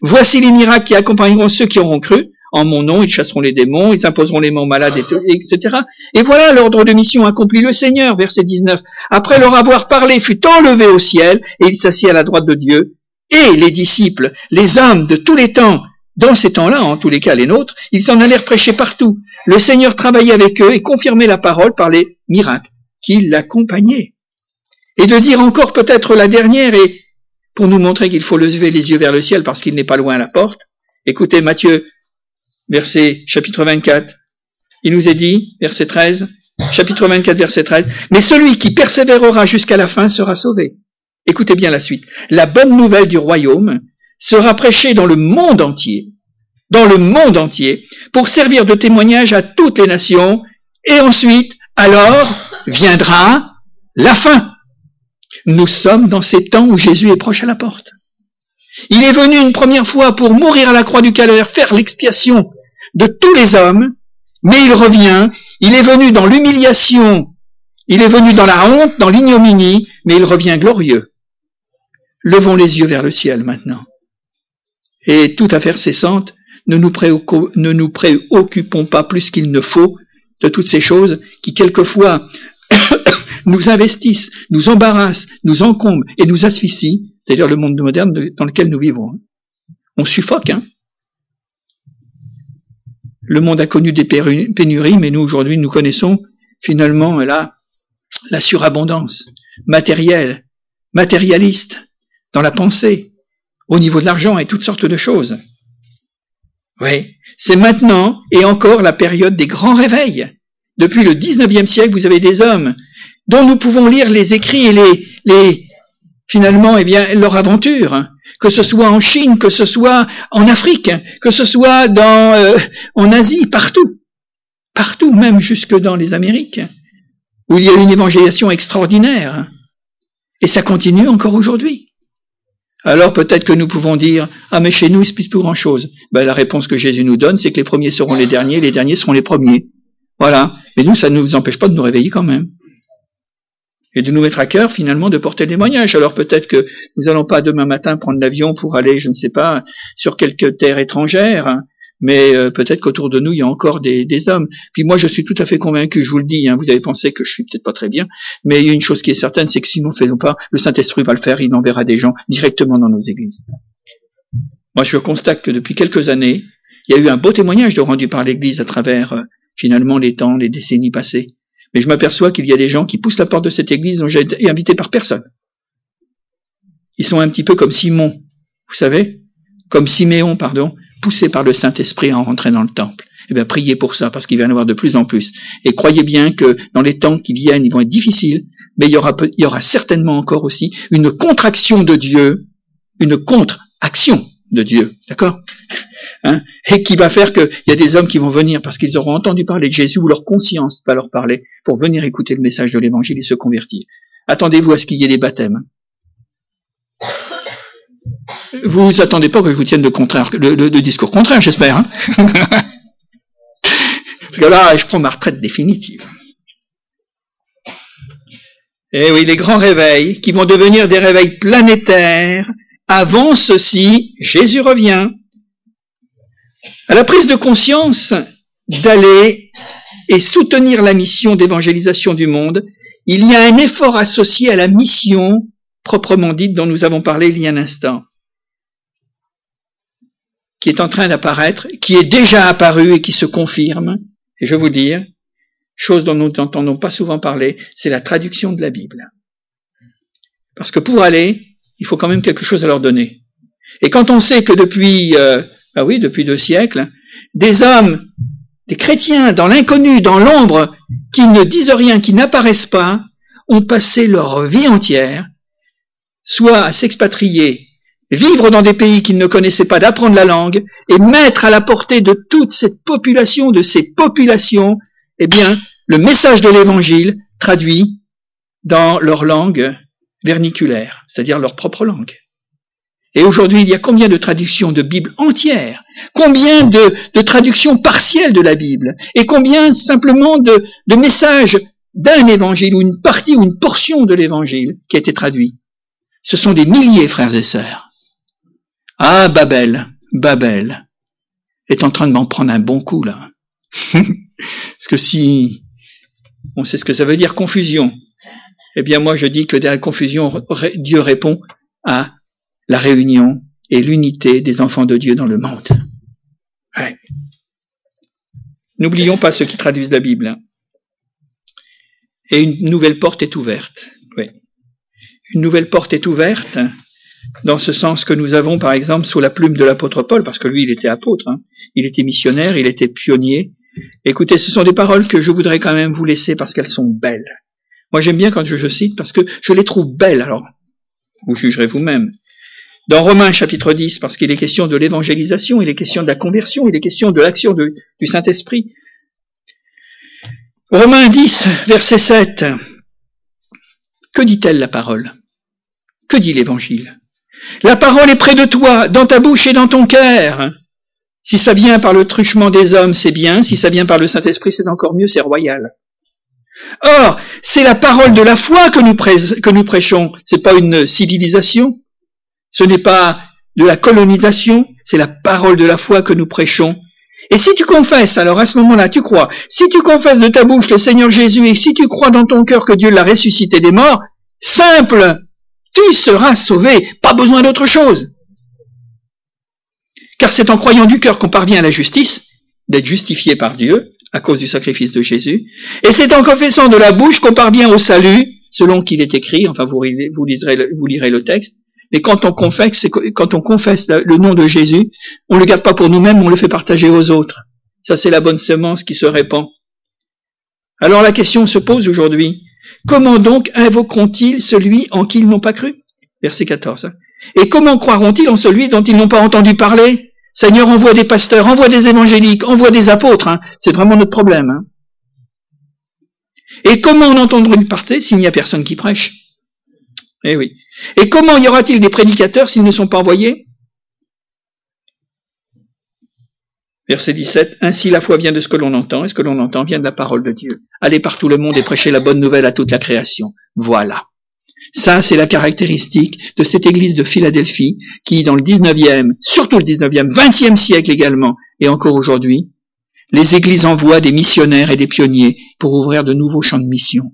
Voici les miracles qui accompagneront ceux qui auront cru. En mon nom, ils chasseront les démons, ils imposeront les mains malades, etc. Et voilà l'ordre de mission accompli. Le Seigneur, verset 19, après leur avoir parlé, fut enlevé au ciel, et il s'assit à la droite de Dieu. Et les disciples, les hommes de tous les temps, dans ces temps-là, en tous les cas les nôtres, ils s'en allèrent prêcher partout. Le Seigneur travaillait avec eux et confirmait la parole par les miracles qui l'accompagnaient. Et de dire encore peut-être la dernière, et pour nous montrer qu'il faut lever les yeux vers le ciel parce qu'il n'est pas loin à la porte, écoutez Matthieu, verset chapitre 24, il nous est dit, verset 13, chapitre 24, verset 13, mais celui qui persévérera jusqu'à la fin sera sauvé. Écoutez bien la suite. La bonne nouvelle du royaume sera prêché dans le monde entier, dans le monde entier, pour servir de témoignage à toutes les nations, et ensuite, alors, viendra la fin. Nous sommes dans ces temps où Jésus est proche à la porte. Il est venu une première fois pour mourir à la croix du calvaire, faire l'expiation de tous les hommes, mais il revient, il est venu dans l'humiliation, il est venu dans la honte, dans l'ignominie, mais il revient glorieux. Levons les yeux vers le ciel maintenant et toute affaire cessante, ne nous, ne nous préoccupons pas plus qu'il ne faut de toutes ces choses qui quelquefois nous investissent, nous embarrassent, nous encombrent et nous asphyxient, c'est-à-dire le monde moderne dans lequel nous vivons. On suffoque, hein Le monde a connu des pénuries, mais nous aujourd'hui nous connaissons finalement là la surabondance matérielle, matérialiste dans la pensée, au niveau de l'argent et toutes sortes de choses. Oui, c'est maintenant et encore la période des grands réveils. Depuis le 19e siècle, vous avez des hommes dont nous pouvons lire les écrits et les, les finalement, eh bien, leur aventure, que ce soit en Chine, que ce soit en Afrique, que ce soit dans, euh, en Asie, partout, partout, même jusque dans les Amériques, où il y a une évangélisation extraordinaire. Et ça continue encore aujourd'hui. Alors peut-être que nous pouvons dire ah mais chez nous il se passe plus grand chose. Ben, la réponse que Jésus nous donne c'est que les premiers seront les derniers, les derniers seront les premiers. Voilà. Mais nous ça ne nous empêche pas de nous réveiller quand même et de nous mettre à cœur finalement de porter le témoignage. Alors peut-être que nous n'allons pas demain matin prendre l'avion pour aller, je ne sais pas, sur quelque terre étrangère, hein mais euh, peut-être qu'autour de nous, il y a encore des, hommes. Puis moi, je suis tout à fait convaincu, je vous le dis, hein, vous avez pensé que je suis peut-être pas très bien, mais il y a une chose qui est certaine, c'est que si nous ne faisons pas, le Saint-Esprit va le faire, il enverra des gens directement dans nos églises. Moi, je constate que depuis quelques années, il y a eu un beau témoignage de rendu par l'Église à travers euh, finalement les temps, les décennies passées. Mais je m'aperçois qu'il y a des gens qui poussent la porte de cette Église dont j'ai été invité par personne. Ils sont un petit peu comme Simon. Vous savez, comme Siméon, pardon, poussé par le Saint-Esprit à rentrer dans le temple. Eh bien, priez pour ça, parce qu'il va y en avoir de plus en plus. Et croyez bien que dans les temps qui viennent, ils vont être difficiles, mais il y aura, il y aura certainement encore aussi une contraction de Dieu, une contre-action de Dieu. D'accord? Hein? Et qui va faire qu'il y a des hommes qui vont venir parce qu'ils auront entendu parler de Jésus ou leur conscience va leur parler pour venir écouter le message de l'Évangile et se convertir. Attendez-vous à ce qu'il y ait des baptêmes. Vous attendez pas que je vous tienne de, discours contraire, j'espère. Hein? Parce que là, je prends ma retraite définitive. Eh oui, les grands réveils, qui vont devenir des réveils planétaires, avant ceci, Jésus revient. À la prise de conscience d'aller et soutenir la mission d'évangélisation du monde, il y a un effort associé à la mission proprement dite dont nous avons parlé il y a un instant qui est en train d'apparaître, qui est déjà apparu et qui se confirme. Et je vais vous dire, chose dont nous n'entendons pas souvent parler, c'est la traduction de la Bible. Parce que pour aller, il faut quand même quelque chose à leur donner. Et quand on sait que depuis, euh, ah oui, depuis deux siècles, des hommes, des chrétiens dans l'inconnu, dans l'ombre, qui ne disent rien, qui n'apparaissent pas, ont passé leur vie entière, soit à s'expatrier vivre dans des pays qu'ils ne connaissaient pas, d'apprendre la langue et mettre à la portée de toute cette population, de ces populations, eh bien, le message de l'évangile traduit dans leur langue verniculaire, c'est-à-dire leur propre langue. Et aujourd'hui, il y a combien de traductions de Bible entières Combien de, traductions partielles de la Bible Et combien simplement de messages d'un évangile ou une partie ou une portion de l'évangile qui a été traduit? Ce sont des milliers, frères et sœurs. Ah, Babel, Babel est en train de m'en prendre un bon coup, là. Parce que si on sait ce que ça veut dire confusion, eh bien moi je dis que dans la confusion, Dieu répond à la réunion et l'unité des enfants de Dieu dans le monde. N'oublions pas ceux qui traduisent la Bible. Hein. Et une nouvelle porte est ouverte. Une nouvelle porte est ouverte dans ce sens que nous avons, par exemple, sous la plume de l'apôtre Paul, parce que lui, il était apôtre, hein. il était missionnaire, il était pionnier. Écoutez, ce sont des paroles que je voudrais quand même vous laisser parce qu'elles sont belles. Moi, j'aime bien quand je, cite parce que je les trouve belles, alors vous jugerez vous-même. Dans Romains chapitre 10, parce qu'il est question de l'évangélisation, il est question de la conversion, il est question de l'action du Saint-Esprit. Romains 10, verset 7. Que dit-elle la parole? Que dit l'évangile? La parole est près de toi, dans ta bouche et dans ton cœur. Si ça vient par le truchement des hommes, c'est bien. Si ça vient par le Saint-Esprit, c'est encore mieux, c'est royal. Or, c'est la parole de la foi que nous, que nous prêchons. C'est pas une civilisation. Ce n'est pas de la colonisation. C'est la parole de la foi que nous prêchons. Et si tu confesses, alors à ce moment-là, tu crois. Si tu confesses de ta bouche le Seigneur Jésus et si tu crois dans ton cœur que Dieu l'a ressuscité des morts, simple, tu seras sauvé, pas besoin d'autre chose. Car c'est en croyant du cœur qu'on parvient à la justice, d'être justifié par Dieu, à cause du sacrifice de Jésus, et c'est en confessant de la bouche qu'on parvient au salut, selon qu'il est écrit, enfin vous, lirez le texte, mais quand on confesse, quand on confesse le nom de Jésus, on ne le garde pas pour nous-mêmes, on le fait partager aux autres. Ça, c'est la bonne semence qui se répand. Alors la question se pose aujourd'hui, Comment donc invoqueront-ils celui en qui ils n'ont pas cru? Verset 14. Et comment croiront-ils en celui dont ils n'ont pas entendu parler? Seigneur, envoie des pasteurs, envoie des évangéliques, envoie des apôtres. Hein. C'est vraiment notre problème. Hein. Et comment en entendront-ils parler s'il n'y a personne qui prêche? Eh oui. Et comment y aura-t-il des prédicateurs s'ils ne sont pas envoyés? Verset 17, Ainsi la foi vient de ce que l'on entend, et ce que l'on entend vient de la parole de Dieu. Allez par tout le monde et prêchez la bonne nouvelle à toute la création. Voilà. Ça, c'est la caractéristique de cette église de Philadelphie qui, dans le 19e, surtout le 19e, 20e siècle également, et encore aujourd'hui, les églises envoient des missionnaires et des pionniers pour ouvrir de nouveaux champs de mission.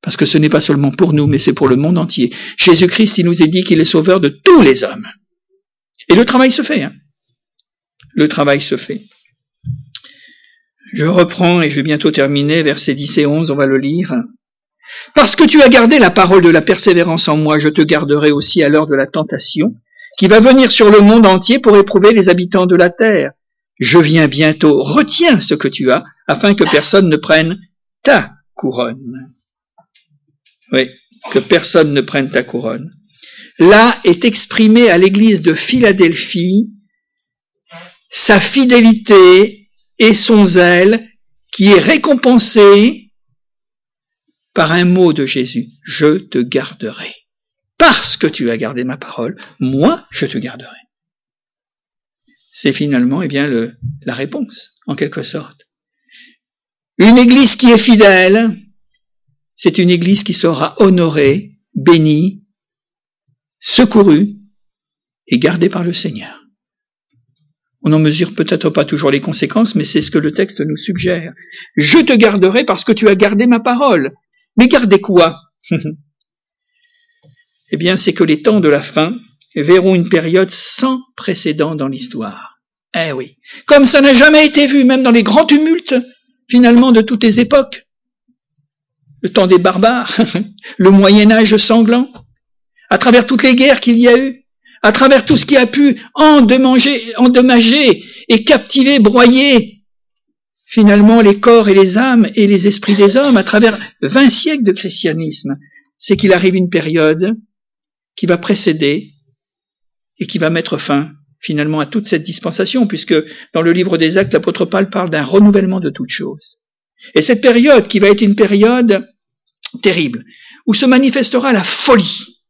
Parce que ce n'est pas seulement pour nous, mais c'est pour le monde entier. Jésus-Christ, il nous est dit qu'il est sauveur de tous les hommes. Et le travail se fait. Hein le travail se fait. Je reprends et je vais bientôt terminer, versets 10 et 11, on va le lire. Parce que tu as gardé la parole de la persévérance en moi, je te garderai aussi à l'heure de la tentation, qui va venir sur le monde entier pour éprouver les habitants de la terre. Je viens bientôt, retiens ce que tu as, afin que personne ne prenne ta couronne. Oui, que personne ne prenne ta couronne. Là est exprimé à l'église de Philadelphie sa fidélité et son zèle qui est récompensé par un mot de Jésus. Je te garderai. Parce que tu as gardé ma parole, moi, je te garderai. C'est finalement, eh bien, la réponse, en quelque sorte. Une église qui est fidèle, c'est une église qui sera honorée, bénie, secourue et gardée par le Seigneur. On n'en mesure peut-être pas toujours les conséquences, mais c'est ce que le texte nous suggère. Je te garderai parce que tu as gardé ma parole. Mais gardez quoi Eh bien, c'est que les temps de la fin verront une période sans précédent dans l'histoire. Eh oui. Comme ça n'a jamais été vu, même dans les grands tumultes, finalement, de toutes les époques. Le temps des barbares, le Moyen Âge sanglant, à travers toutes les guerres qu'il y a eu, à travers tout ce qui a pu endommager, endommager et captiver, broyer finalement les corps et les âmes et les esprits des hommes à travers vingt siècles de christianisme, c'est qu'il arrive une période qui va précéder et qui va mettre fin finalement à toute cette dispensation, puisque dans le livre des actes, l'apôtre Paul parle d'un renouvellement de toutes choses. Et cette période qui va être une période terrible, où se manifestera la folie.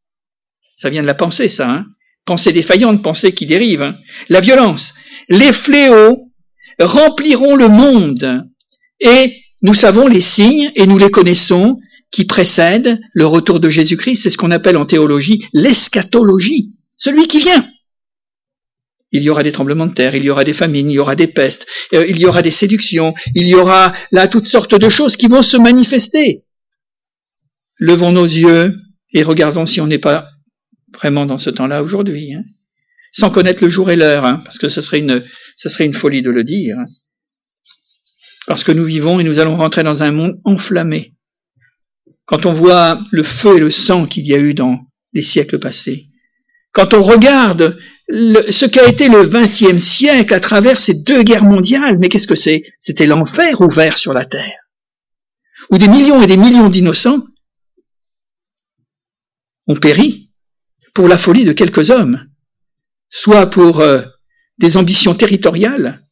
Ça vient de la pensée, ça, hein pensée défaillante, pensée qui dérive, hein. la violence. Les fléaux rempliront le monde. Et nous savons les signes, et nous les connaissons, qui précèdent le retour de Jésus-Christ. C'est ce qu'on appelle en théologie l'eschatologie, celui qui vient. Il y aura des tremblements de terre, il y aura des famines, il y aura des pestes, euh, il y aura des séductions, il y aura là toutes sortes de choses qui vont se manifester. Levons nos yeux et regardons si on n'est pas vraiment dans ce temps-là aujourd'hui, hein. sans connaître le jour et l'heure, hein, parce que ce serait une, ce serait une folie de le dire. Parce que nous vivons et nous allons rentrer dans un monde enflammé. Quand on voit le feu et le sang qu'il y a eu dans les siècles passés, quand on regarde ce qu'a été le XXe siècle à travers ces deux guerres mondiales, mais qu'est-ce que c'est? C'était l'enfer ouvert sur la terre, où des millions et des millions d'innocents ont péri pour la folie de quelques hommes, soit pour euh, des ambitions territoriales,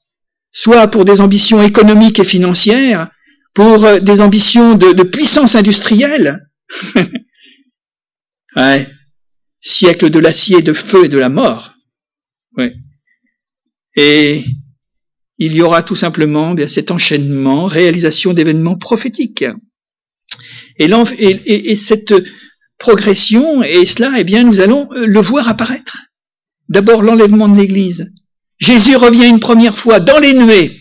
soit pour des ambitions économiques et financières, pour euh, des ambitions de, puissance industrielle. ouais. Siècle de l'acier, de feu et de la mort. Ouais. Et il y aura tout simplement bien, cet enchaînement, réalisation d'événements prophétiques. Et, et, et, cette progression, et cela, eh bien, nous allons euh, le voir apparaître. D'abord l'enlèvement de l'Église. Jésus revient une première fois dans les nuées,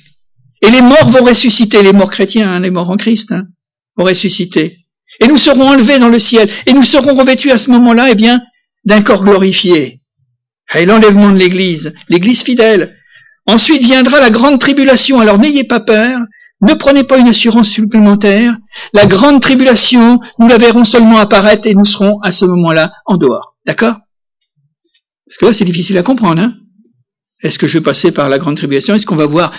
et les morts vont ressusciter, les morts chrétiens, hein, les morts en Christ, hein, vont ressusciter. Et nous serons enlevés dans le ciel, et nous serons revêtus à ce moment-là, eh bien, d'un corps glorifié. Et l'enlèvement de l'Église, l'Église fidèle. Ensuite viendra la grande tribulation, alors n'ayez pas peur, ne prenez pas une assurance supplémentaire. La grande tribulation, nous la verrons seulement apparaître et nous serons à ce moment-là en dehors. D'accord? Parce que là, c'est difficile à comprendre. Hein Est-ce que je vais passer par la grande tribulation? Est-ce qu'on va voir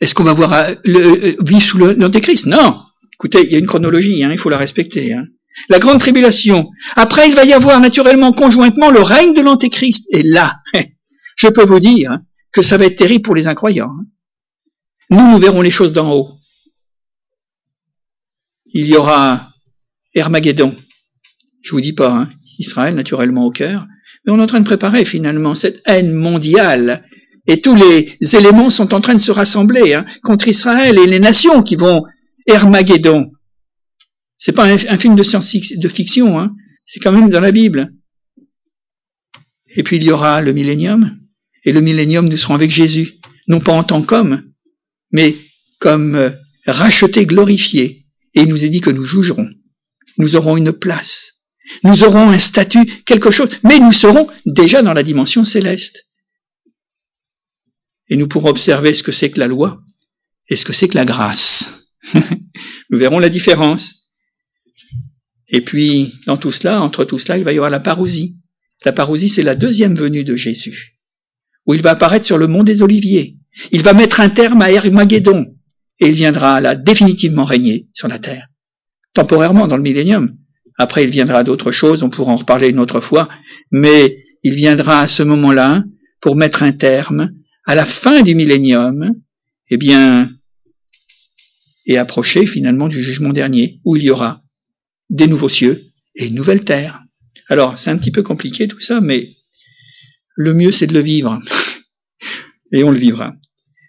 Est-ce qu'on va voir euh, le, euh, vie sous l'antéchrist Non. Écoutez, il y a une chronologie, hein, il faut la respecter. Hein. La grande tribulation. Après, il va y avoir naturellement conjointement le règne de l'antéchrist. Et là, je peux vous dire que ça va être terrible pour les incroyants. Hein. Nous, nous verrons les choses d'en haut. Il y aura Hermageddon. Je vous dis pas, hein, Israël naturellement au cœur, mais on est en train de préparer finalement cette haine mondiale. Et tous les éléments sont en train de se rassembler hein, contre Israël et les nations qui vont Hermageddon. C'est pas un, film de science-fiction, hein, c'est quand même dans la Bible. Et puis il y aura le millénium, et le millénium nous serons avec Jésus, non pas en tant qu'homme, mais comme euh, racheté, glorifié. Et il nous est dit que nous jugerons. Nous aurons une place. Nous aurons un statut, quelque chose, mais nous serons déjà dans la dimension céleste. Et nous pourrons observer ce que c'est que la loi et ce que c'est que la grâce. nous verrons la différence. Et puis, dans tout cela, entre tout cela, il va y avoir la parousie, La parousie, c'est la deuxième venue de Jésus, où il va apparaître sur le mont des Oliviers. Il va mettre un terme à Hermagédon, et il viendra là définitivement régner sur la terre. Temporairement dans le millénium. Après, il viendra d'autres choses, on pourra en reparler une autre fois, mais il viendra à ce moment-là pour mettre un terme à la fin du millénium, eh bien, et approcher finalement du jugement dernier, où il y aura des nouveaux cieux et une nouvelle terre. Alors, c'est un petit peu compliqué tout ça, mais le mieux c'est de le vivre. et on le vivra.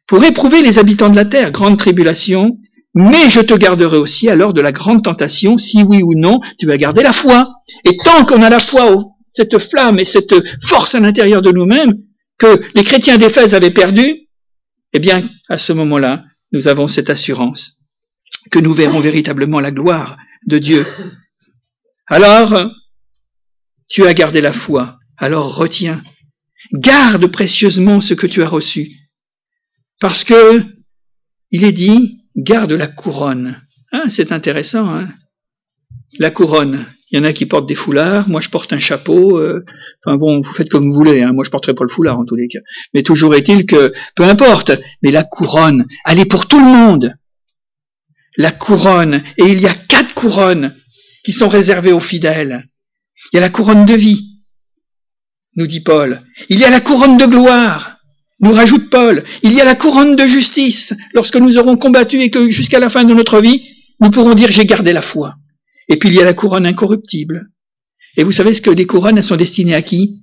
Pour éprouver les habitants de la terre, grande tribulation, mais je te garderai aussi à l'heure de la grande tentation, si oui ou non, tu vas garder la foi. Et tant qu'on a la foi, cette flamme et cette force à l'intérieur de nous-mêmes, que les chrétiens d'Éphèse avaient perdu, eh bien, à ce moment-là, nous avons cette assurance que nous verrons véritablement la gloire de Dieu. Alors, tu as gardé la foi, alors retiens. Garde précieusement ce que tu as reçu. Parce que, il est dit, garde la couronne. Hein, c'est intéressant, hein La couronne. Il y en a qui portent des foulards, moi je porte un chapeau. Euh, enfin bon, vous faites comme vous voulez. Hein, moi je porterai pas le foulard en tous les cas. Mais toujours est-il que, peu importe, mais la couronne, elle est pour tout le monde. La couronne, et il y a quatre couronnes qui sont réservées aux fidèles. Il y a la couronne de vie, nous dit Paul. Il y a la couronne de gloire, nous rajoute Paul. Il y a la couronne de justice. Lorsque nous aurons combattu et que jusqu'à la fin de notre vie, nous pourrons dire j'ai gardé la foi. Et puis il y a la couronne incorruptible. Et vous savez ce que les couronnes, sont destinées à qui?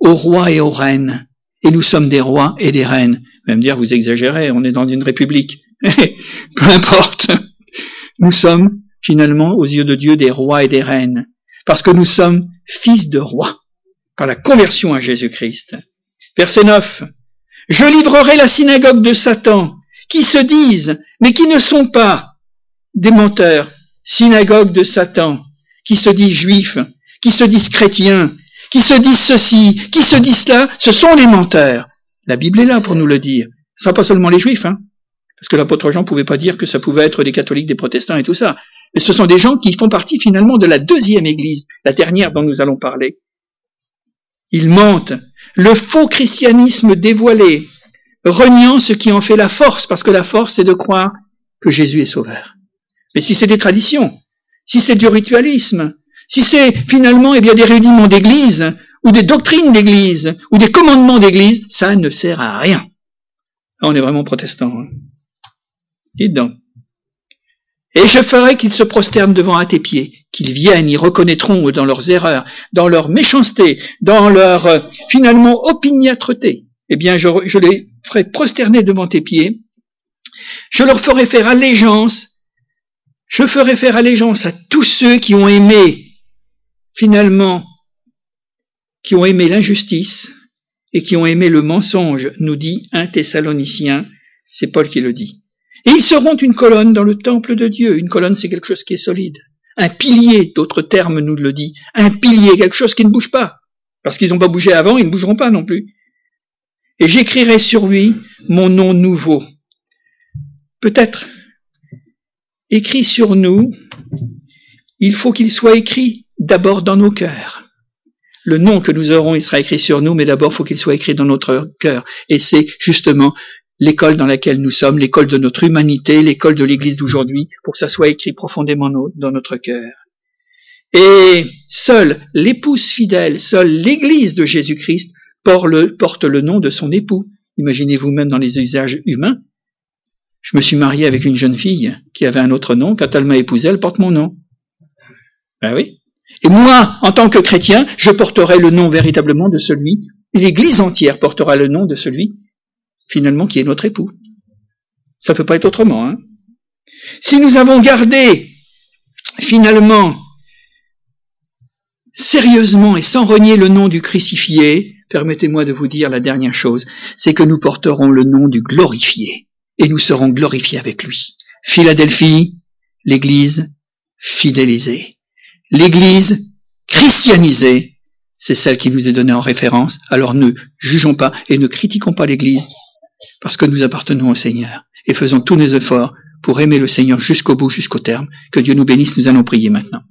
Aux rois et aux reines. Et nous sommes des rois et des reines. Vous allez me dire, vous exagérez, on est dans une république. Peu importe. Nous sommes finalement, aux yeux de Dieu, des rois et des reines. Parce que nous sommes fils de rois. Par la conversion à Jésus-Christ. Verset 9. Je livrerai la synagogue de Satan, qui se disent, mais qui ne sont pas des menteurs, synagogue de Satan, qui se disent juifs, qui se disent chrétiens, qui se disent ceci, qui se disent cela, ce sont des menteurs. La Bible est là pour nous le dire. Ce sera pas seulement les juifs, hein. Parce que l'apôtre Jean pouvait pas dire que ça pouvait être des catholiques, des protestants et tout ça. Mais ce sont des gens qui font partie finalement de la deuxième église, la dernière dont nous allons parler. Ils mentent. Le faux christianisme dévoilé, reniant ce qui en fait la force, parce que la force c'est de croire que Jésus est sauveur. Mais si c'est des traditions, si c'est du ritualisme, si c'est finalement eh bien, des réuniments d'église, ou des doctrines d'église, ou des commandements d'église, ça ne sert à rien. Là, on est vraiment protestant. Hein. Dites donc. Et je ferai qu'ils se prosternent devant à tes pieds, qu'ils viennent, ils reconnaîtront dans leurs erreurs, dans leur méchanceté, dans leur euh, finalement opiniâtreté. Eh bien, je, je les ferai prosterner devant tes pieds. Je leur ferai faire allégeance je ferai faire allégeance à tous ceux qui ont aimé, finalement, qui ont aimé l'injustice et qui ont aimé le mensonge, nous dit un Thessalonicien, c'est Paul qui le dit. Et ils seront une colonne dans le temple de Dieu. Une colonne, c'est quelque chose qui est solide. Un pilier, d'autres termes nous le dit. Un pilier, quelque chose qui ne bouge pas. Parce qu'ils n'ont pas bougé avant, ils ne bougeront pas non plus. Et j'écrirai sur lui mon nom nouveau. Peut-être écrit sur nous, il faut qu'il soit écrit d'abord dans nos cœurs. Le nom que nous aurons, il sera écrit sur nous, mais d'abord, il faut qu'il soit écrit dans notre cœur. Et c'est justement l'école dans laquelle nous sommes, l'école de notre humanité, l'école de l'Église d'aujourd'hui, pour que ça soit écrit profondément dans notre cœur. Et seule l'épouse fidèle, seule l'Église de Jésus-Christ porte le nom de son époux. Imaginez-vous même dans les usages humains, je me suis marié avec une jeune fille qui avait un autre nom. Quand elle m'a épousé, elle porte mon nom. Ben oui. Et moi, en tant que chrétien, je porterai le nom véritablement de celui, l'Église entière portera le nom de celui, finalement, qui est notre époux. Ça peut pas être autrement. Hein. Si nous avons gardé, finalement, sérieusement et sans renier le nom du crucifié, permettez-moi de vous dire la dernière chose, c'est que nous porterons le nom du glorifié et nous serons glorifiés avec lui. Philadelphie, l'Église fidélisée. L'Église christianisée, c'est celle qui nous est donnée en référence. Alors ne jugeons pas et ne critiquons pas l'Église parce que nous appartenons au Seigneur et faisons tous nos efforts pour aimer le Seigneur jusqu'au bout, jusqu'au terme. Que Dieu nous bénisse, nous allons prier maintenant.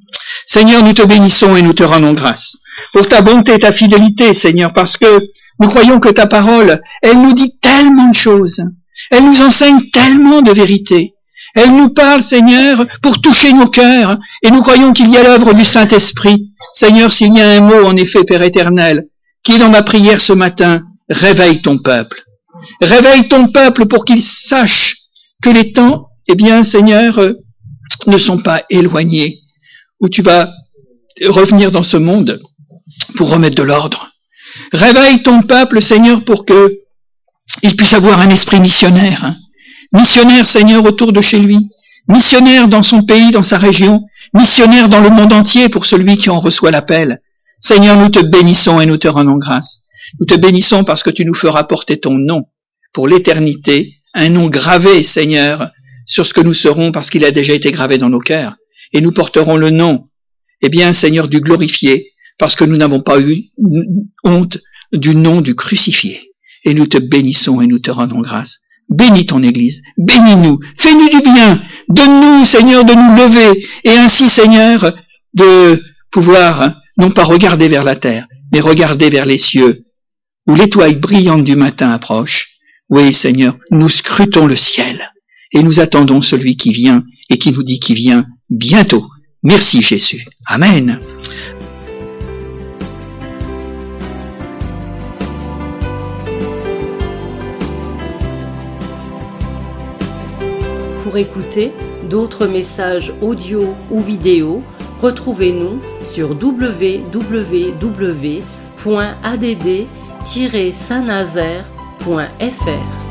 Seigneur, nous te bénissons et nous te rendons grâce pour ta bonté et ta fidélité, Seigneur, parce que nous croyons que ta parole, elle nous dit tellement de choses. Elle nous enseigne tellement de vérités. Elle nous parle, Seigneur, pour toucher nos cœurs, et nous croyons qu'il y a l'œuvre du Saint-Esprit. Seigneur, s'il y a un mot, en effet, Père éternel, qui est dans ma prière ce matin, réveille ton peuple. Réveille ton peuple pour qu'il sache que les temps, eh bien, Seigneur, euh, ne sont pas éloignés, où tu vas revenir dans ce monde pour remettre de l'ordre. Réveille ton peuple, Seigneur, pour que il puisse avoir un esprit missionnaire. Hein. Missionnaire, Seigneur, autour de chez lui. Missionnaire dans son pays, dans sa région. Missionnaire dans le monde entier pour celui qui en reçoit l'appel. Seigneur, nous te bénissons et nous te rendons grâce. Nous te bénissons parce que tu nous feras porter ton nom pour l'éternité, un nom gravé, Seigneur, sur ce que nous serons parce qu'il a déjà été gravé dans nos cœurs. Et nous porterons le nom, eh bien, Seigneur, du glorifié, parce que nous n'avons pas eu honte du nom du crucifié. Et nous te bénissons et nous te rendons grâce. Bénis ton Église, bénis-nous, fais-nous du bien, donne-nous, Seigneur, de nous lever, et ainsi, Seigneur, de pouvoir non pas regarder vers la terre, mais regarder vers les cieux, où l'étoile brillante du matin approche. Oui, Seigneur, nous scrutons le ciel, et nous attendons celui qui vient, et qui nous dit qu'il vient bientôt. Merci Jésus. Amen. Pour écouter d'autres messages audio ou vidéo, retrouvez-nous sur www.add-saint-nazaire.fr.